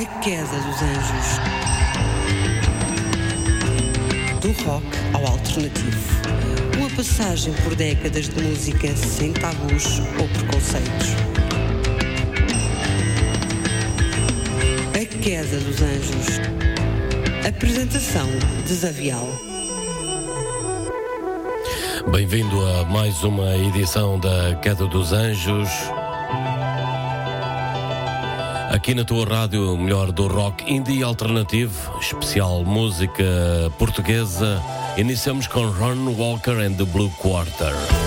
A queda dos anjos. Do rock ao alternativo. Uma passagem por décadas de música sem tabus ou preconceitos. A queda dos anjos. Apresentação Desavial. Bem-vindo a mais uma edição da Queda dos Anjos. Aqui na tua rádio, melhor do rock indie alternativo, especial música portuguesa. Iniciamos com Ron Walker and the Blue Quarter.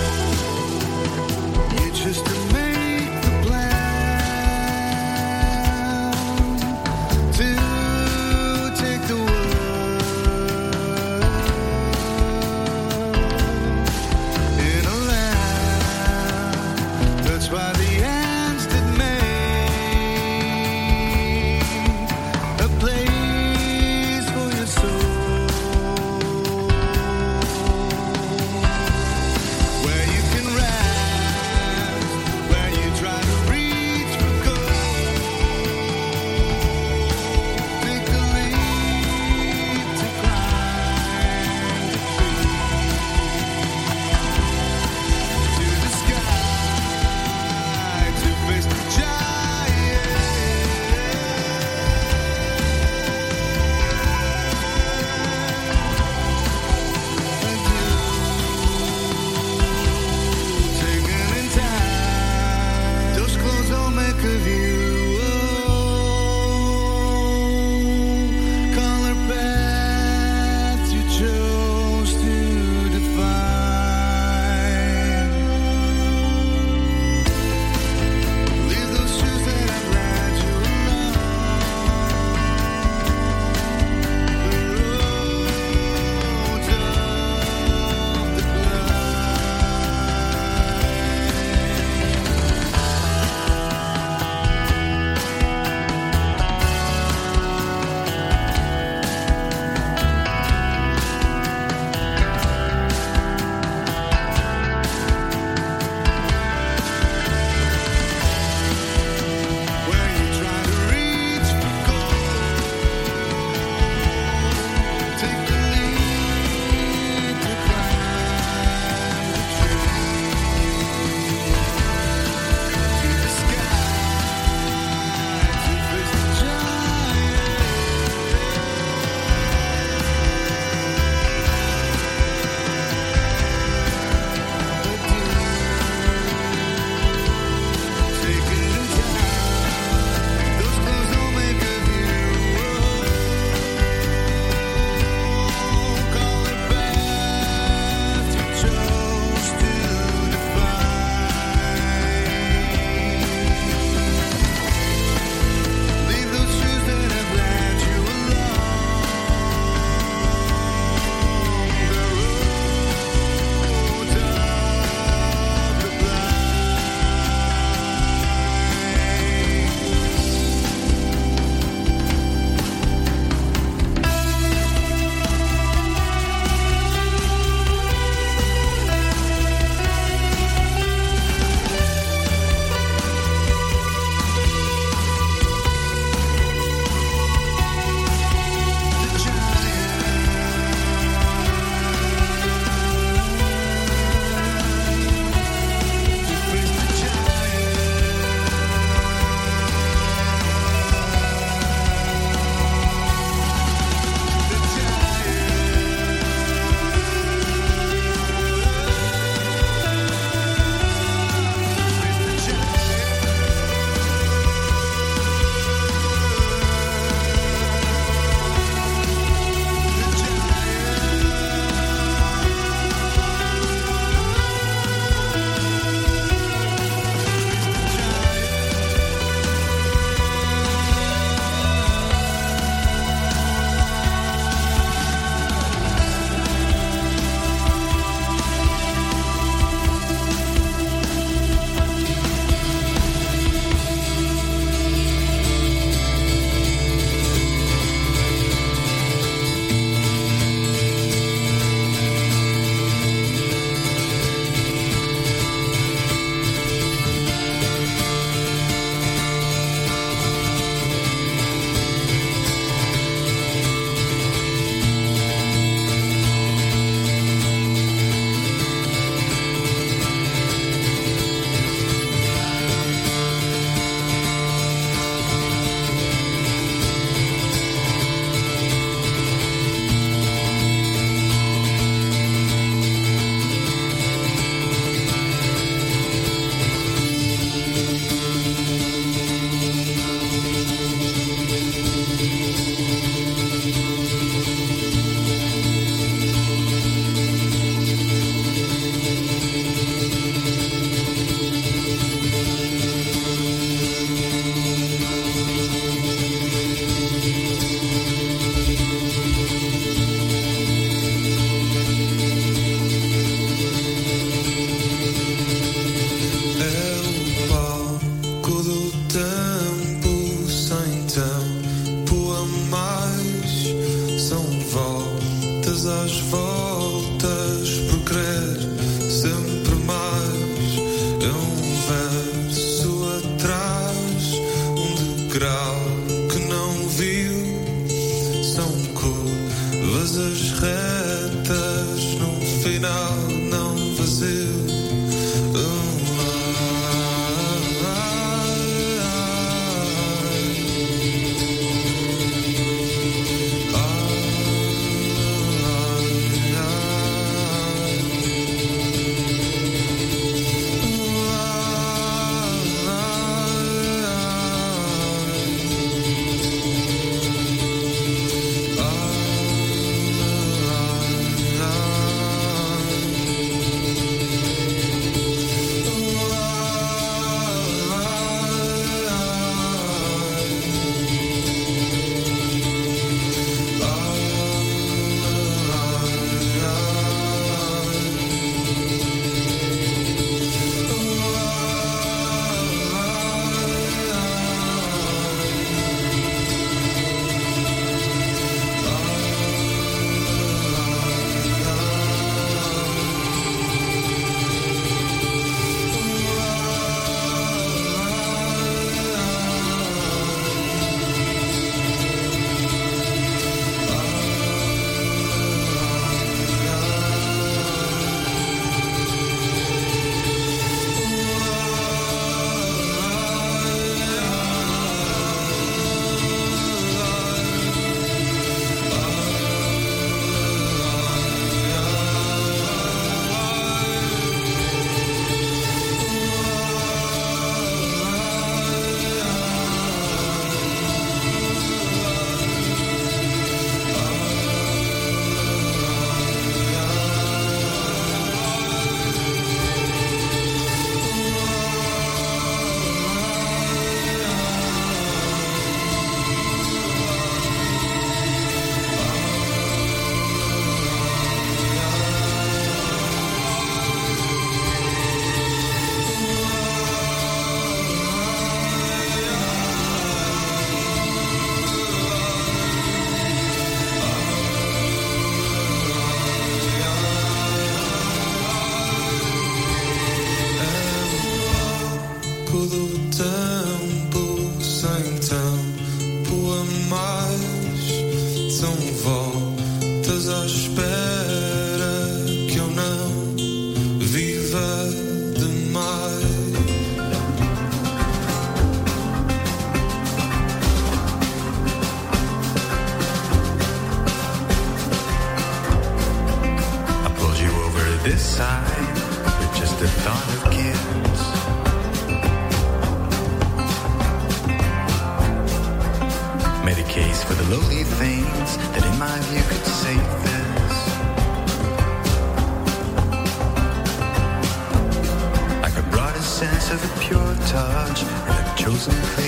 And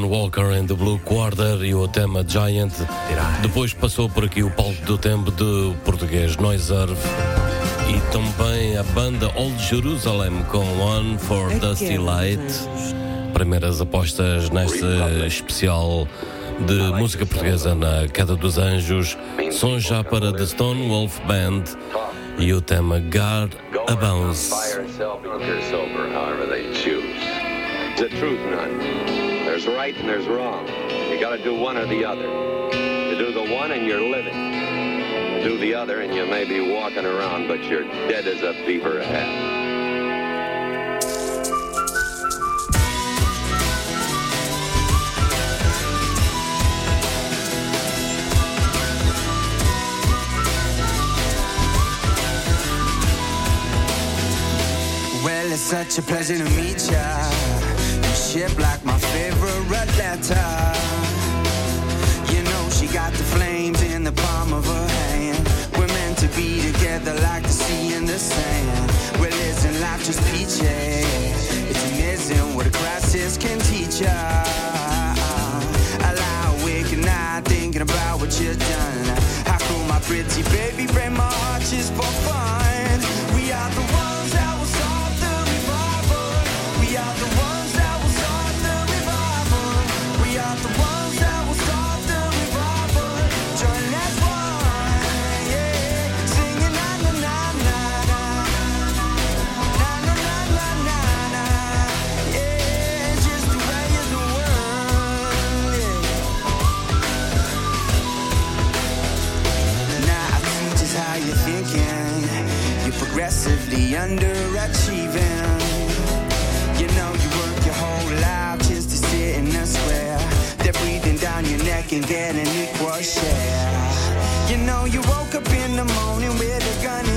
Ron Walker and the Blue Quarter e o tema Giant. Depois passou por aqui o palco do tempo de português Noiserve e também a banda Old Jerusalem com One for Dusty Light. Primeiras apostas neste especial de música portuguesa na Queda dos Anjos. Som já para The Stone Wolf Band e o tema God a Bounce. Fire, self-drunk and there's wrong. You got to do one or the other. You do the one and you're living. You do the other and you may be walking around, but you're dead as a beaver head. Well, it's such a pleasure to meet ya. You ship like favorite. You know she got the flames in the palm of her hand. We're meant to be together like the sea and the sand. Well, isn't life just peachy? It's amazing what a crisis can teach ya. I lie awake at night thinking about what you've done. How cool my pretty baby break my heart just for fun. Progressively underachieving. You know you work your whole life just to sit in a square. They're breathing down your neck and getting equal share. You know you woke up in the morning with a gun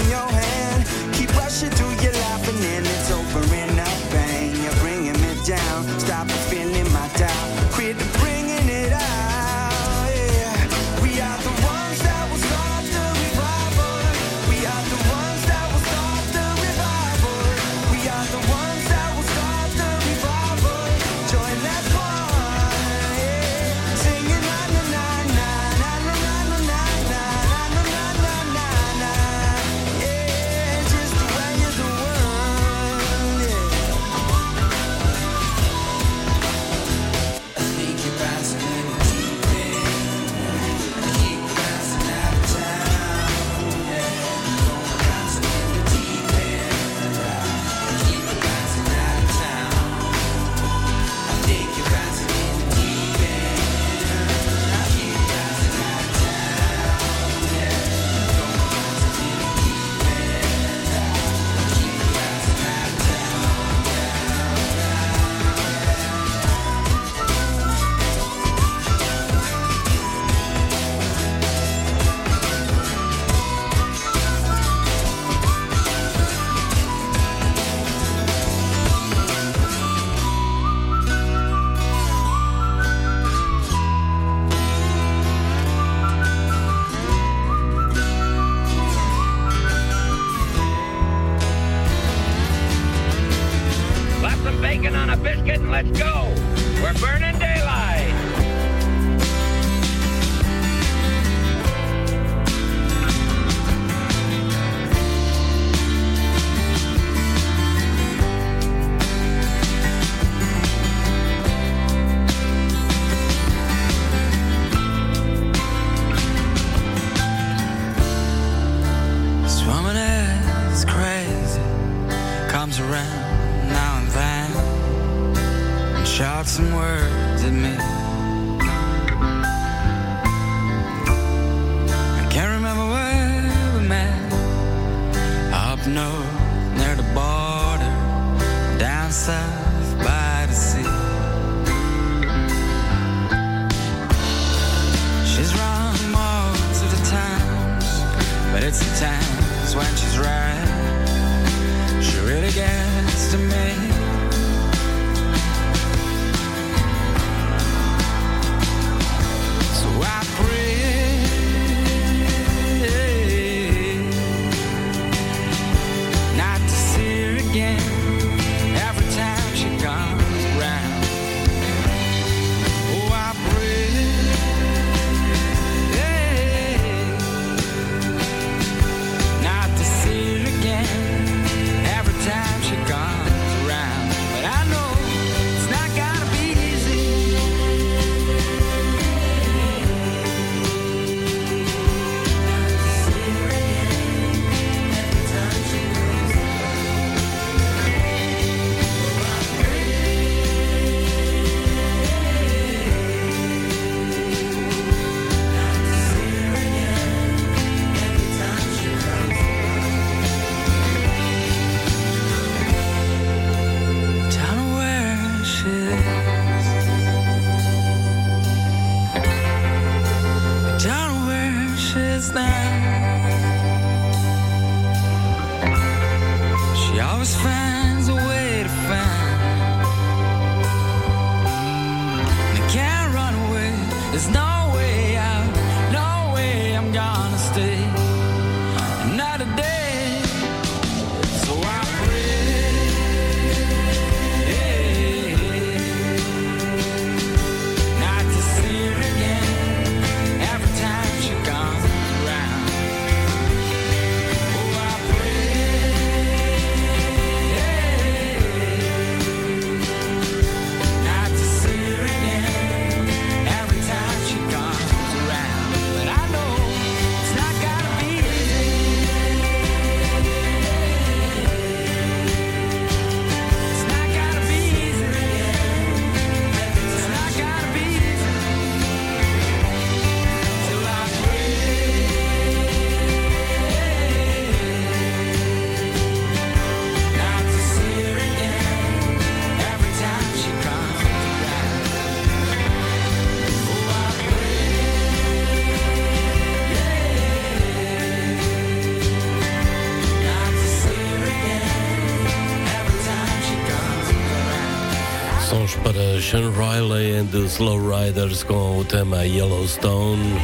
Riley and the Slow Riders com o tema Yellowstone.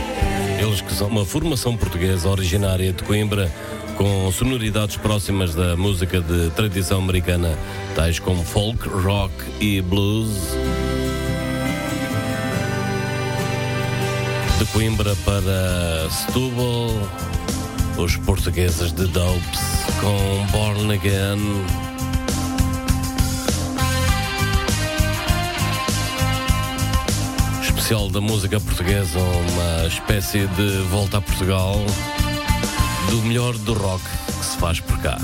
Eles que são uma formação portuguesa originária de Coimbra, com sonoridades próximas da música de tradição americana, tais como folk, rock e blues. De Coimbra para Setúbal, os portugueses de Dopes com Born Again. comercial da música portuguesa, uma espécie de volta a Portugal do melhor do rock que se faz por cá.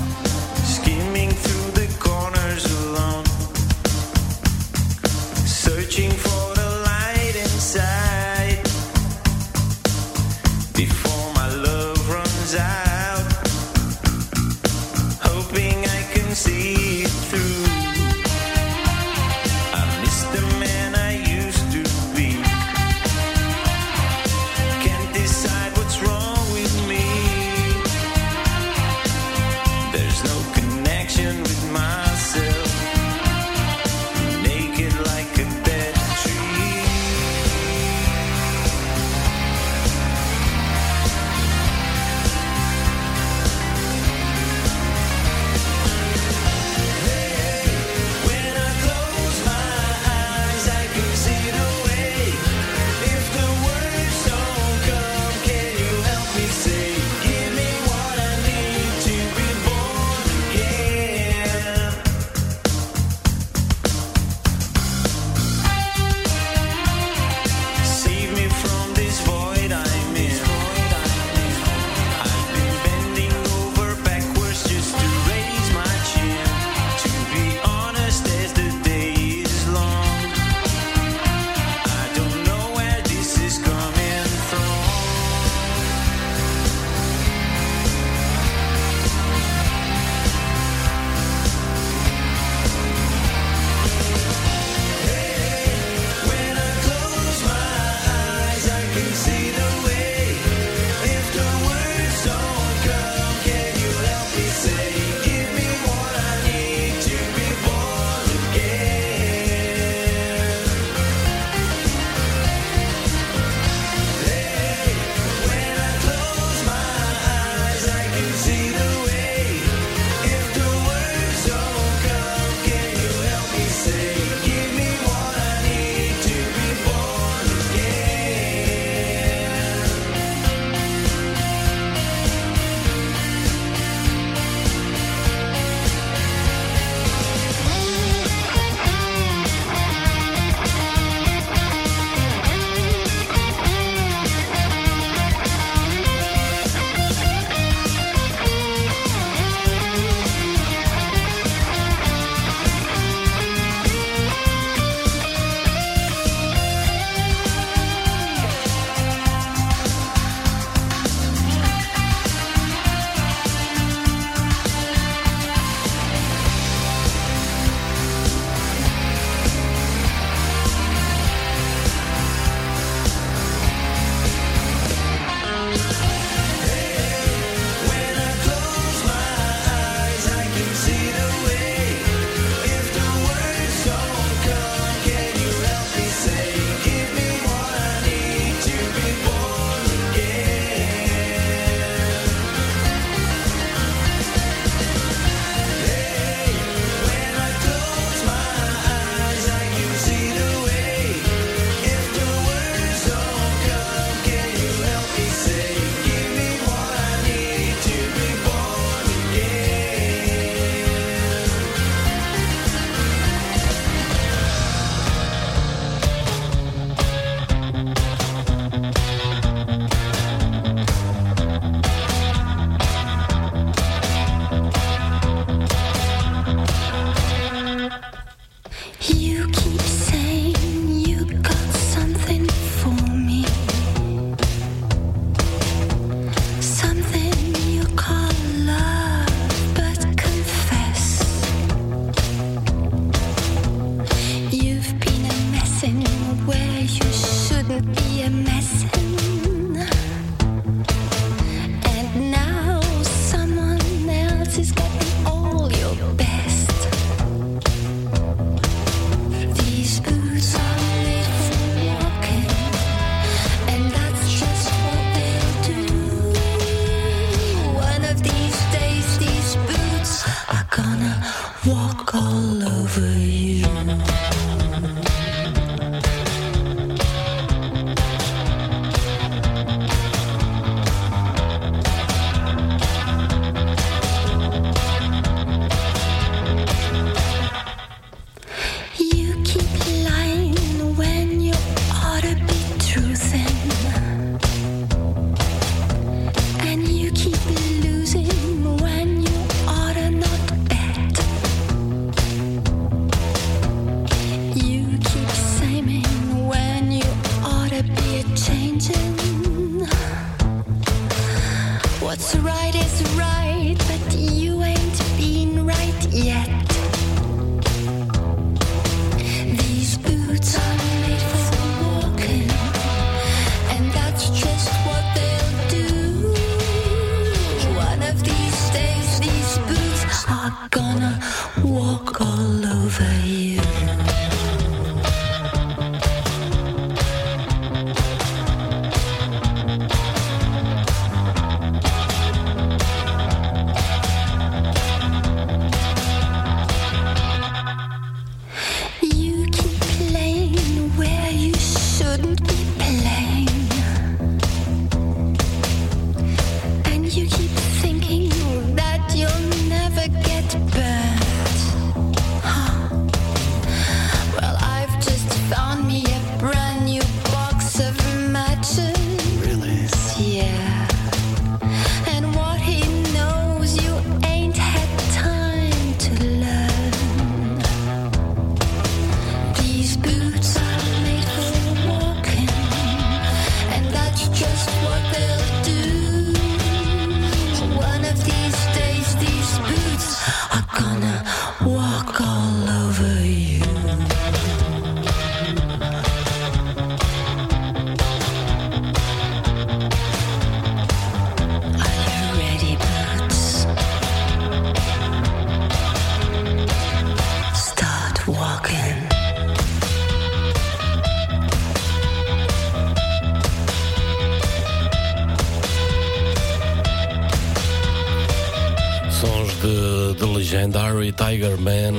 Tiger Man,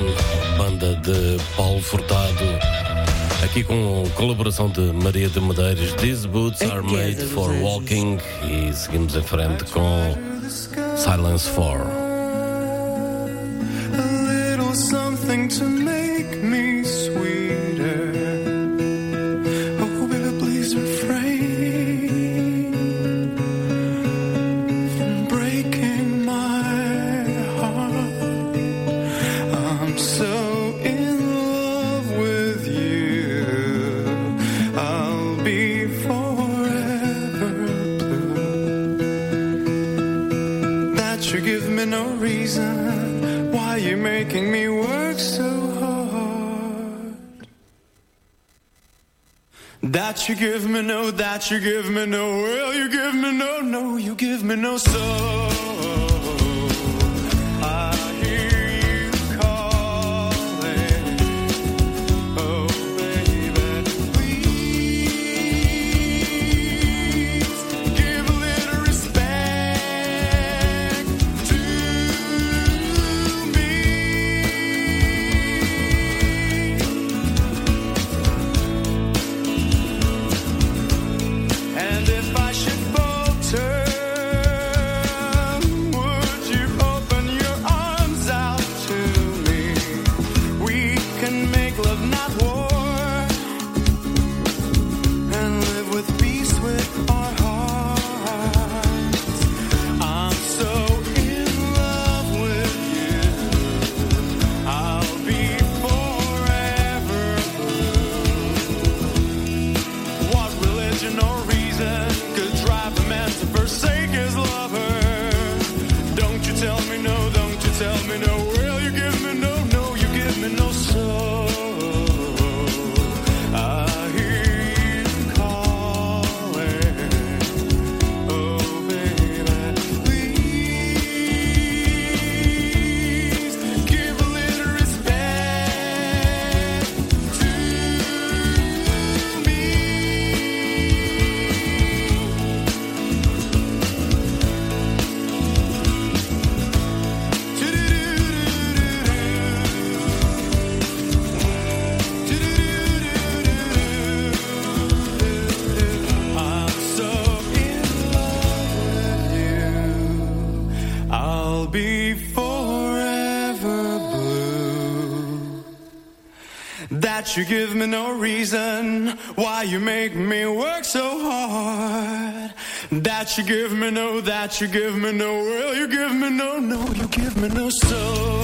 banda de Paulo Furtado, aqui com colaboração de Maria de Medeiros. These boots are made for walking. E seguimos em frente com Silence 4. that you give me no that you give me no reason why you make me work so hard. That you give me no, that you give me no, will you give me no, no, you give me no soul.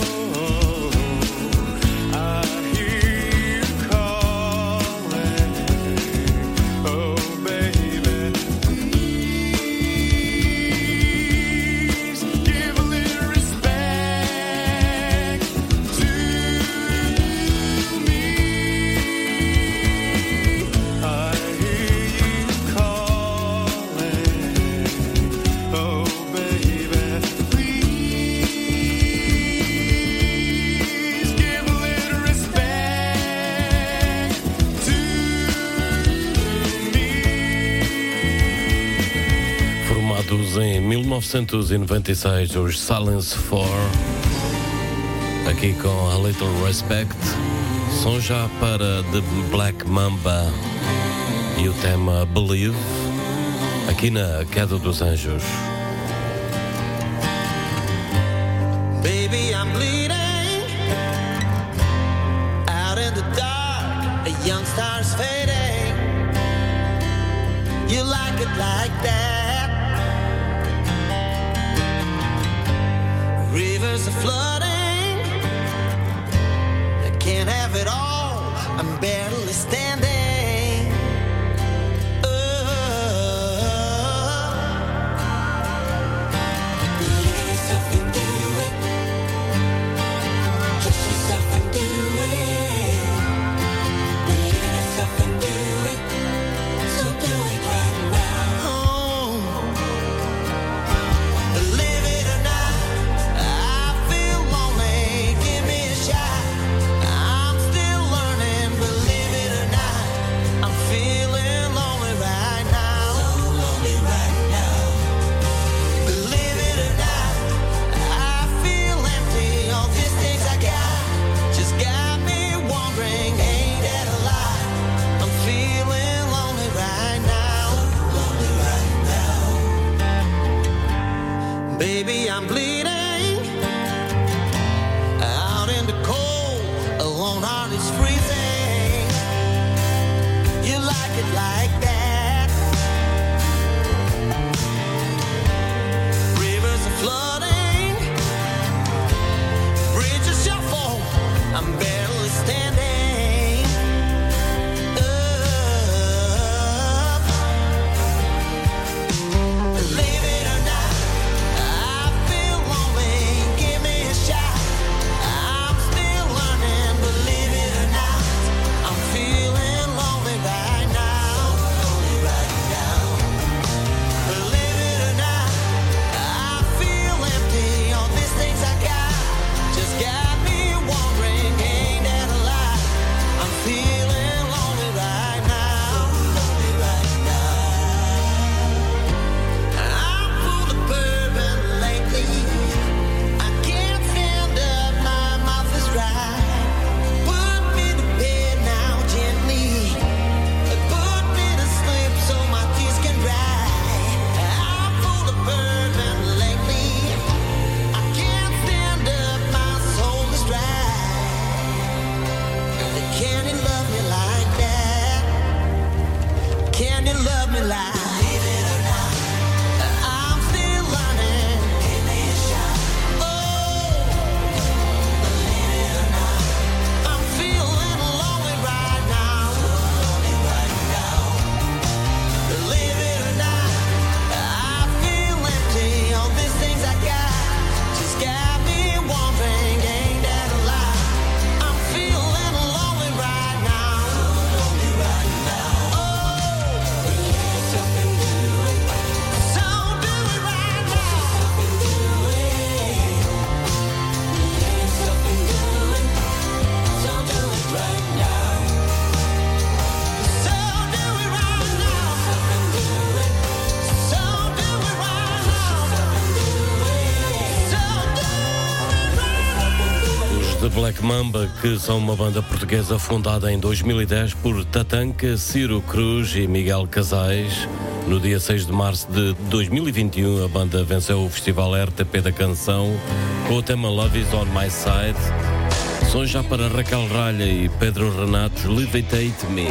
1996, os Silence 4, aqui com A Little Respect, são já para The Black Mamba e o tema Believe, aqui na Queda dos Anjos. Black Mamba, que são uma banda portuguesa fundada em 2010 por Tatanka, Ciro Cruz e Miguel Casais. No dia 6 de março de 2021, a banda venceu o Festival RTP da Canção com o tema Love is on My Side. Sons já para Raquel Ralha e Pedro Renato, Levitate Me.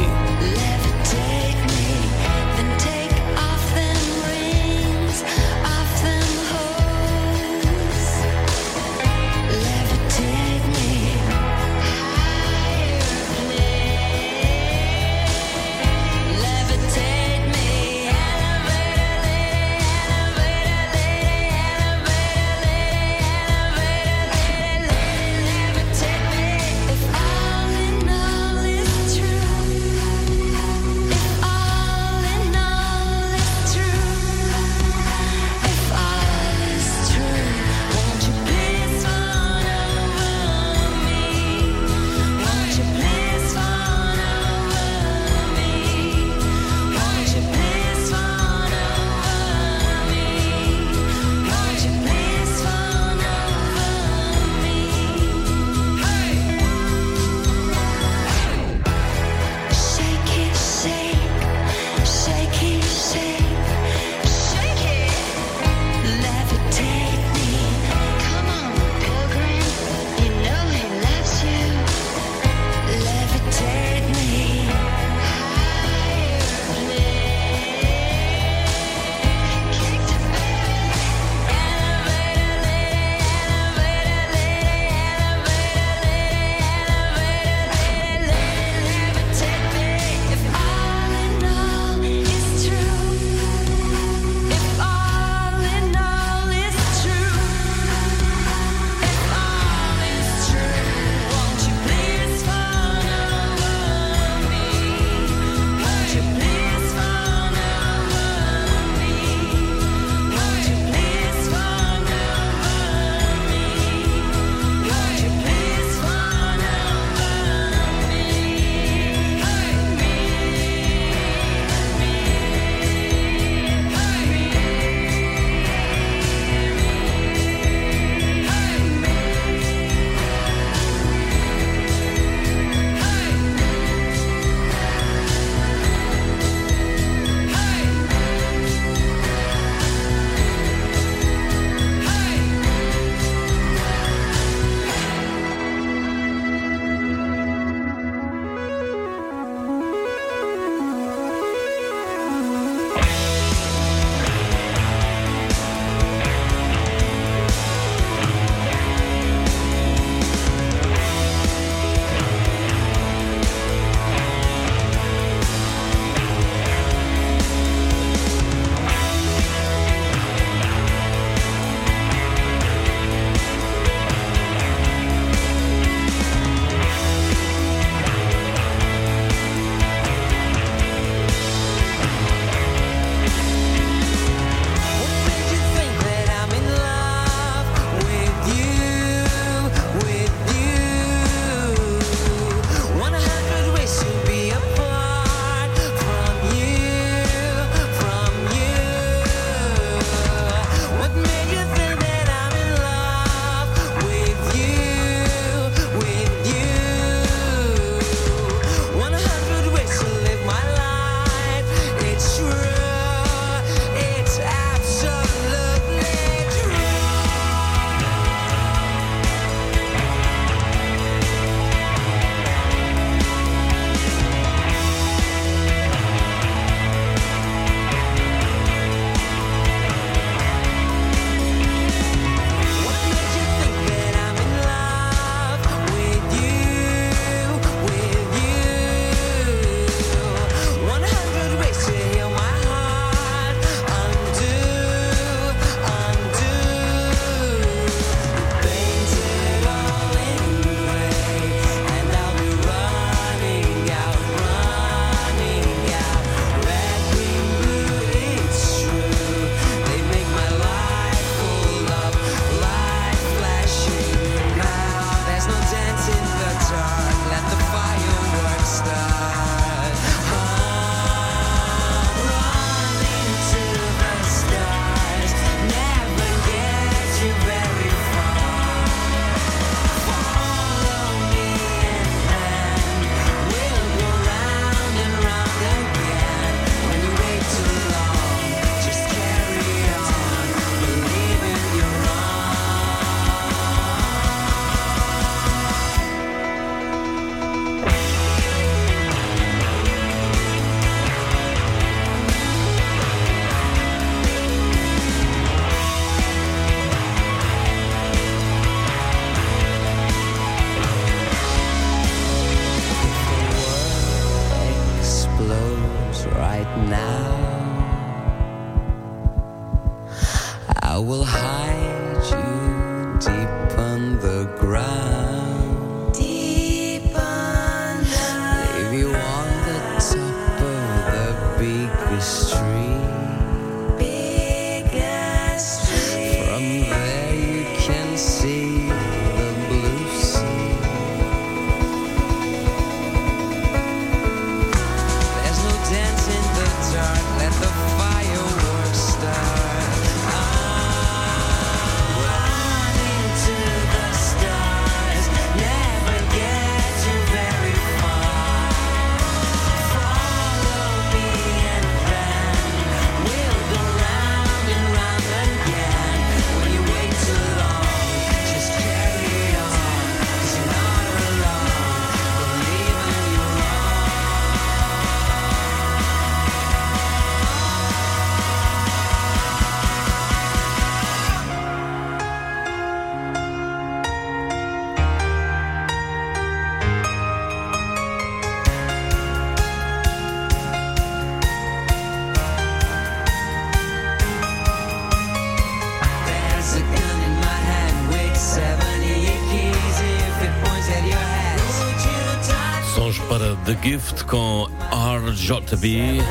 Para The Gift com RJB,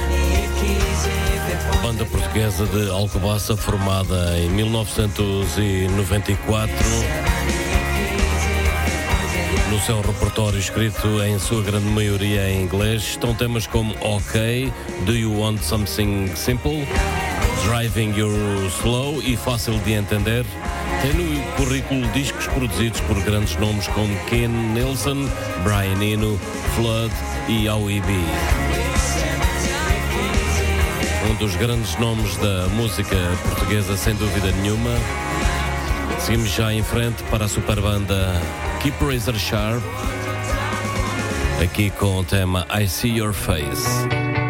banda portuguesa de Alcobaça formada em 1994. No seu repertório escrito em sua grande maioria em inglês estão temas como OK, Do You Want Something Simple, Driving You Slow e Fácil de Entender. Tem no currículo discos produzidos por grandes nomes como Ken Nelson, Brian Eno, Flood e OEB. Um dos grandes nomes da música portuguesa, sem dúvida nenhuma. Seguimos já em frente para a super banda Keep Razor Sharp, aqui com o tema I See Your Face.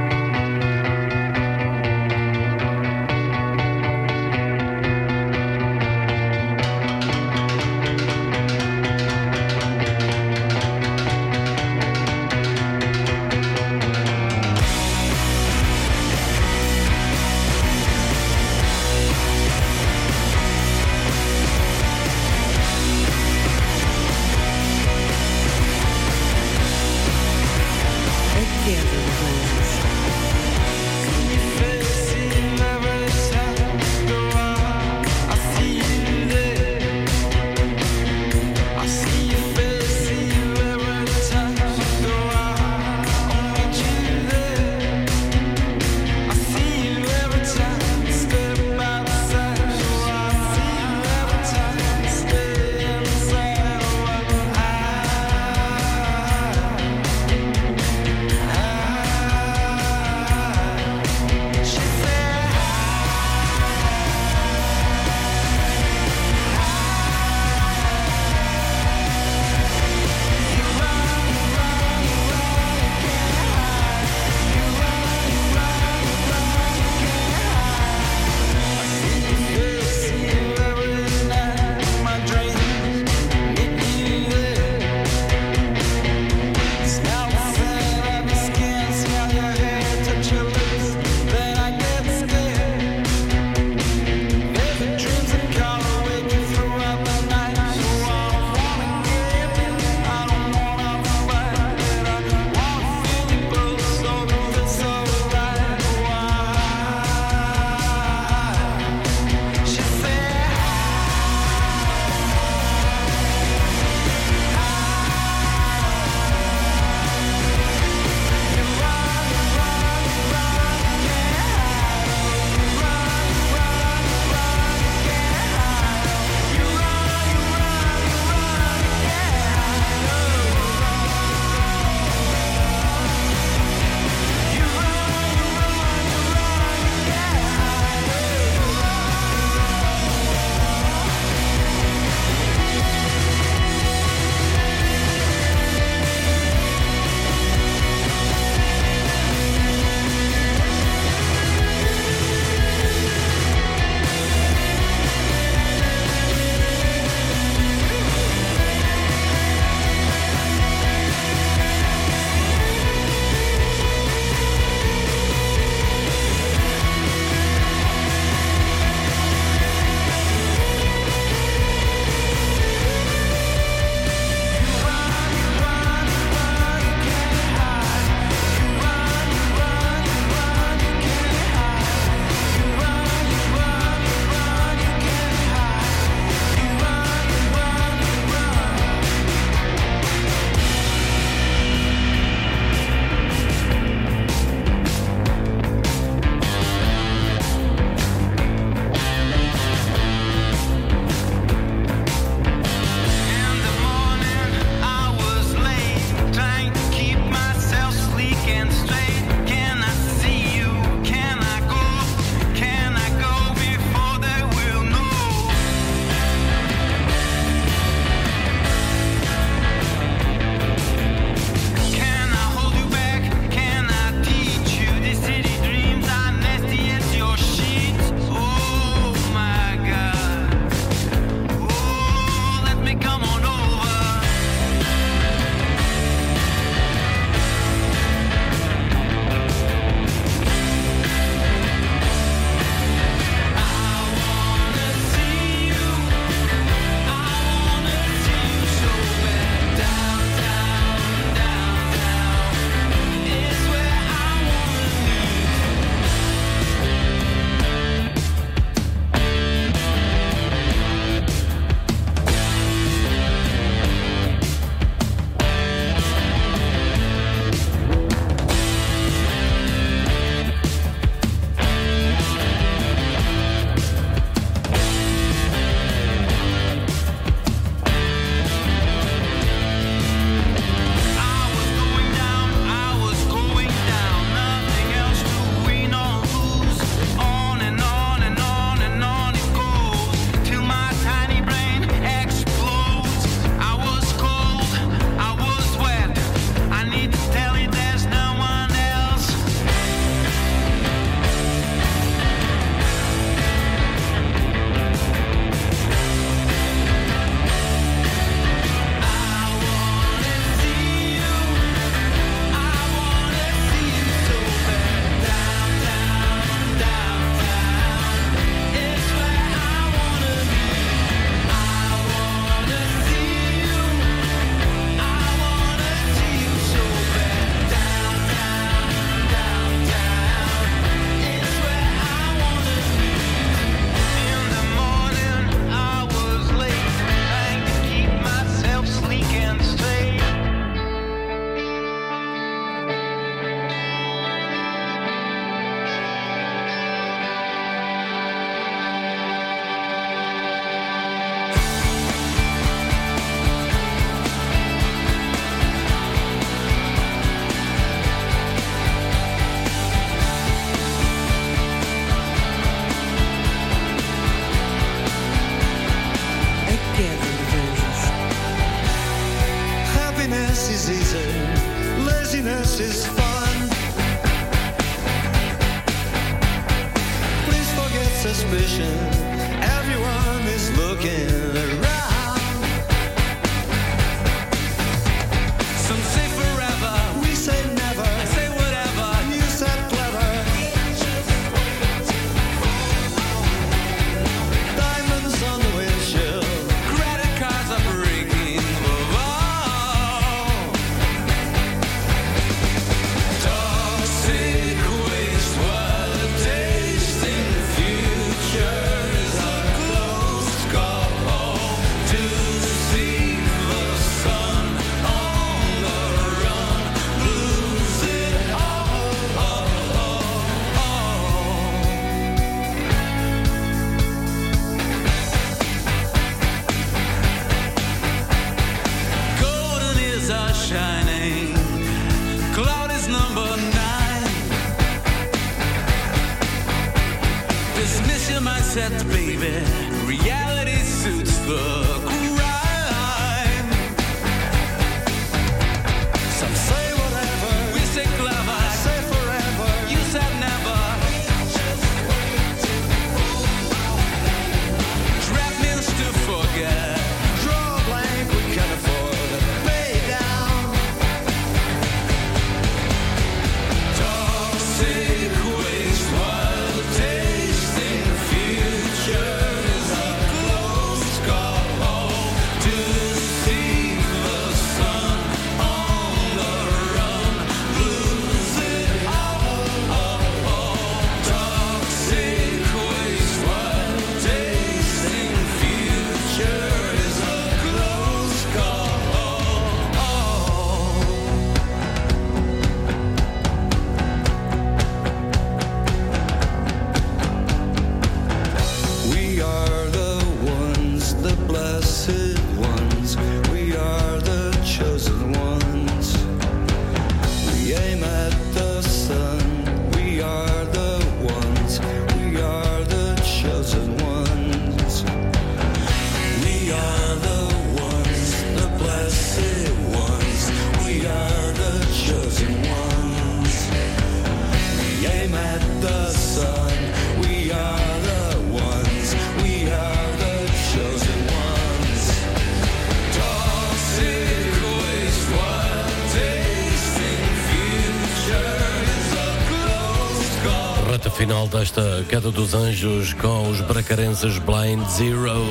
final desta Queda dos Anjos com os bracarenses Blind Zero.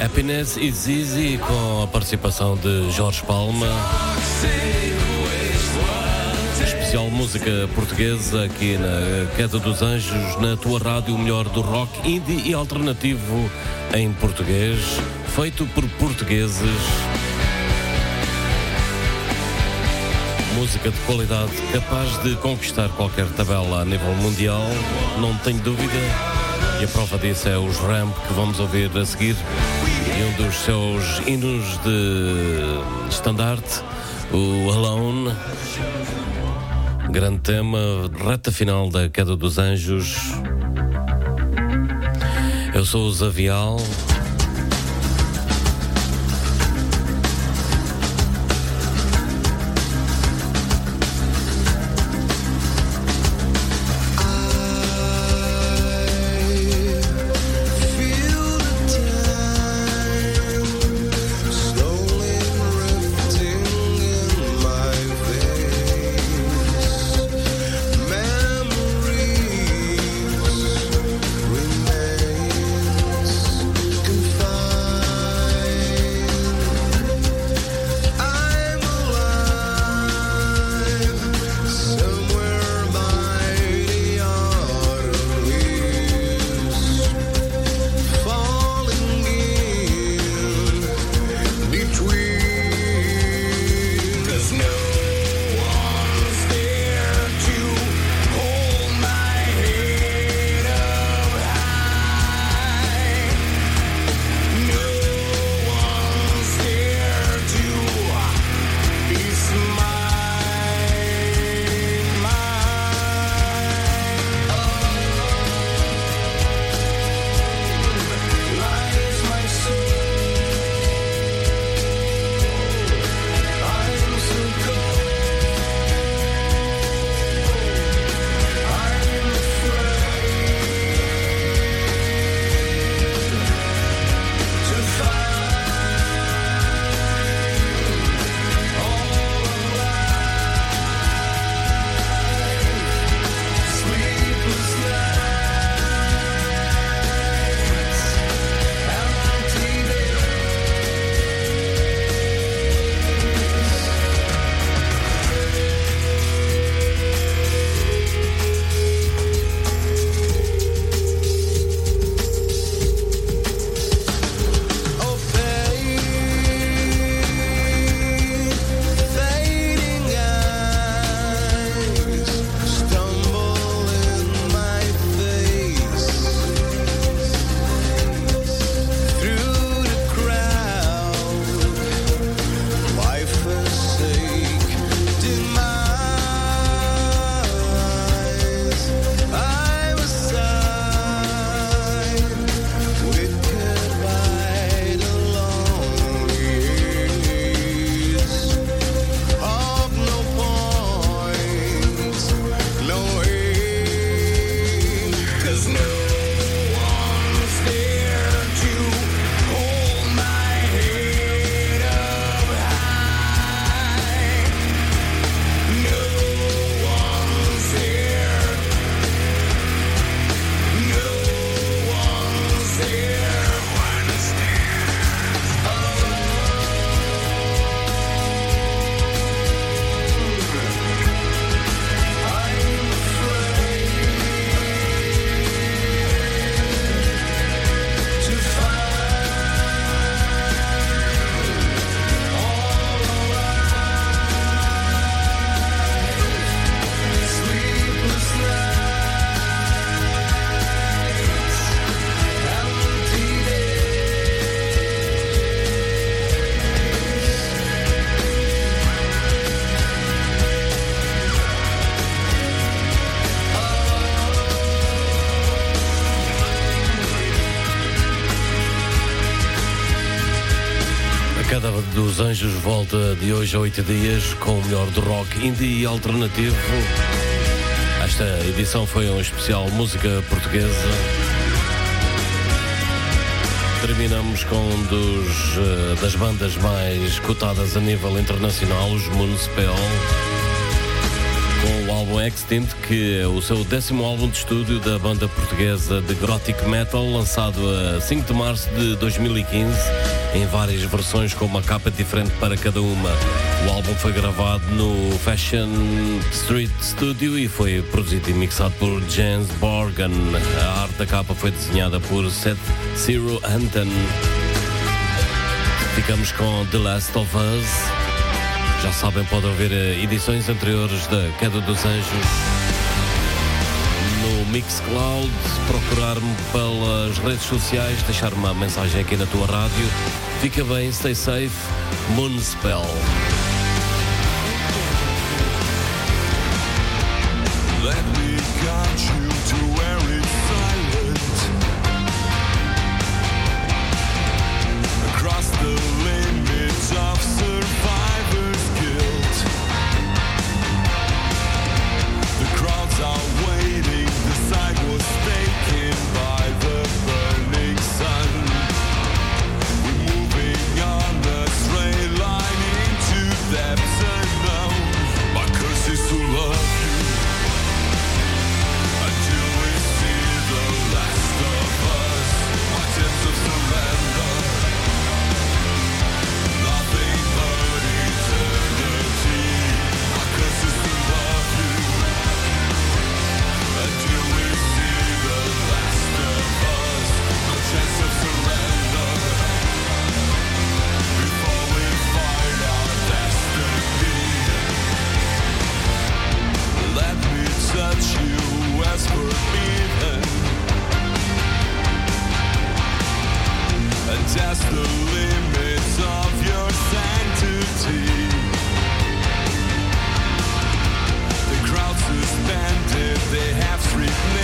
Happiness is Easy com a participação de Jorge Palma. Especial música portuguesa aqui na Queda dos Anjos, na tua rádio, o melhor do rock indie e alternativo em português, feito por portugueses. música de qualidade capaz de conquistar qualquer tabela a nível mundial, não tenho dúvida. E a prova disso é os Ramp que vamos ouvir a seguir e um dos seus hinos de estandarte, o Alone. Grande tema, reta final da Queda dos Anjos. Eu sou o Zavial. Anjos volta de hoje a oito dias com o melhor do rock indie e alternativo. Esta edição foi um especial música portuguesa. Terminamos com um dos, eh, das bandas mais cotadas a nível internacional, os Municipal, com o álbum Extinct, que é o seu décimo álbum de estúdio da banda portuguesa de Gothic Metal, lançado a 5 de março de 2015, em várias versões com uma capa diferente para cada uma. O álbum foi gravado no Fashion Street Studio e foi produzido e mixado por James Borgen. A arte da capa foi desenhada por Seth Zero Anton. Ficamos com The Last of Us. Já sabem, podem ouvir eh, edições anteriores da Queda dos Anjos no Mixcloud, procurar-me pelas redes sociais, deixar uma mensagem aqui na tua rádio. Fica bem, stay safe, Moonspell. everything.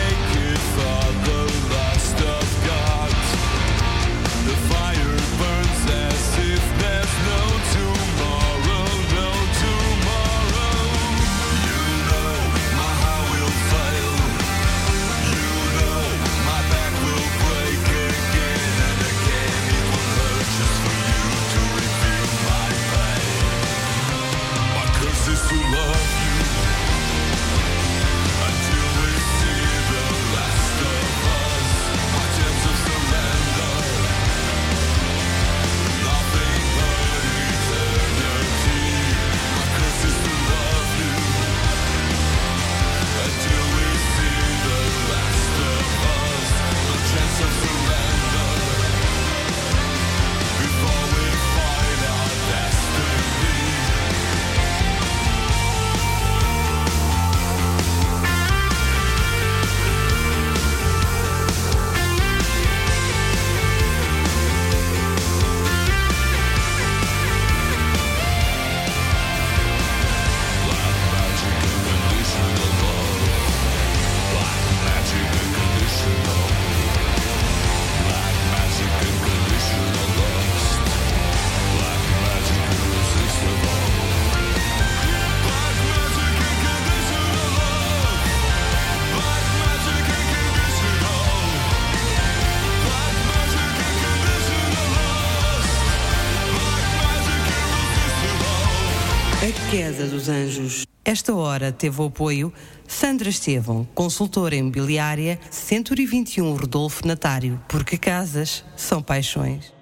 Teve o apoio Sandra Estevão, consultora imobiliária 121 Rodolfo Natário, porque casas são paixões.